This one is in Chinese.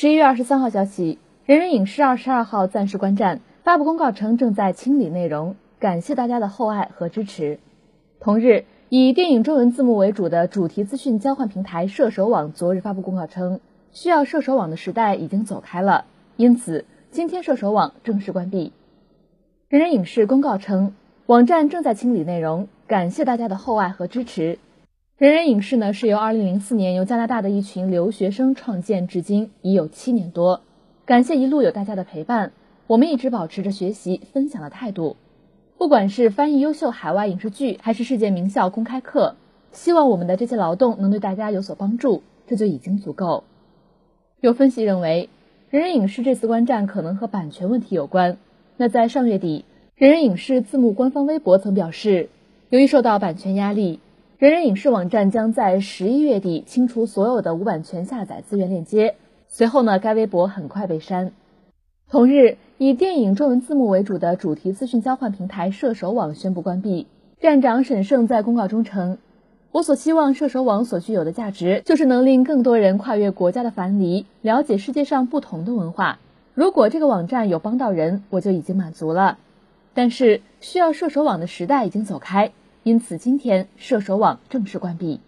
十一月二十三号消息，人人影视二十二号暂时关站，发布公告称正在清理内容，感谢大家的厚爱和支持。同日，以电影中文字幕为主的主题资讯交换平台射手网昨日发布公告称，需要射手网的时代已经走开了，因此今天射手网正式关闭。人人影视公告称，网站正在清理内容，感谢大家的厚爱和支持。人人影视呢是由2004年由加拿大的一群留学生创建，至今已有七年多。感谢一路有大家的陪伴，我们一直保持着学习分享的态度。不管是翻译优秀海外影视剧，还是世界名校公开课，希望我们的这些劳动能对大家有所帮助，这就已经足够。有分析认为，人人影视这次关站可能和版权问题有关。那在上月底，人人影视字幕官方微博曾表示，由于受到版权压力。人人影视网站将在十一月底清除所有的无版权下载资源链接。随后呢，该微博很快被删。同日，以电影中文字幕为主的主题资讯交换平台射手网宣布关闭。站长沈胜在公告中称：“我所希望射手网所具有的价值，就是能令更多人跨越国家的樊篱，了解世界上不同的文化。如果这个网站有帮到人，我就已经满足了。但是，需要射手网的时代已经走开。”因此，今天射手网正式关闭。